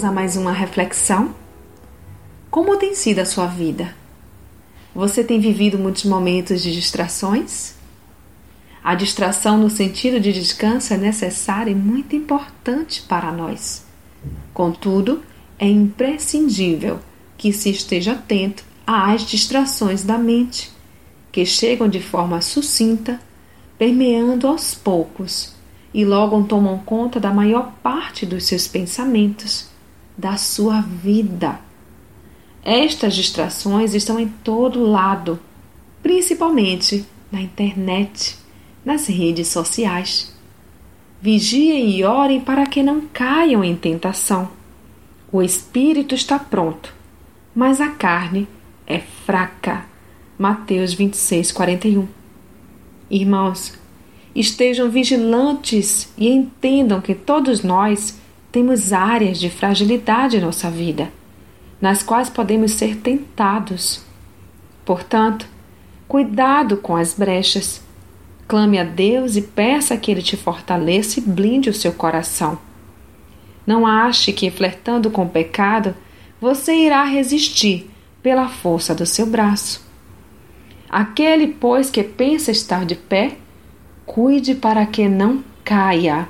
Vamos a mais uma reflexão? Como tem sido a sua vida? Você tem vivido muitos momentos de distrações? A distração no sentido de descanso é necessária e muito importante para nós. Contudo, é imprescindível que se esteja atento às distrações da mente, que chegam de forma sucinta, permeando aos poucos e logo tomam conta da maior parte dos seus pensamentos, da sua vida. Estas distrações estão em todo lado, principalmente na internet, nas redes sociais. Vigiem e orem para que não caiam em tentação. O espírito está pronto, mas a carne é fraca. Mateus 26, 41. Irmãos, Estejam vigilantes e entendam que todos nós temos áreas de fragilidade em nossa vida, nas quais podemos ser tentados. Portanto, cuidado com as brechas. Clame a Deus e peça que Ele te fortaleça e blinde o seu coração. Não ache que, flertando com o pecado, você irá resistir pela força do seu braço. Aquele, pois, que pensa estar de pé, cuide para que não caia.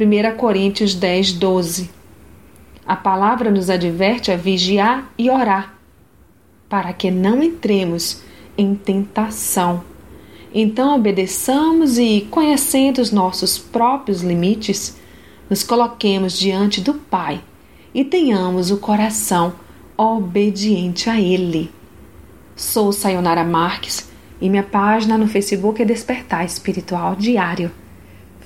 1 Coríntios 10, 12. A palavra nos adverte a vigiar e orar, para que não entremos em tentação. Então obedeçamos e, conhecendo os nossos próprios limites, nos coloquemos diante do Pai e tenhamos o coração obediente a Ele. Sou Sayonara Marques e minha página no Facebook é Despertar Espiritual Diário.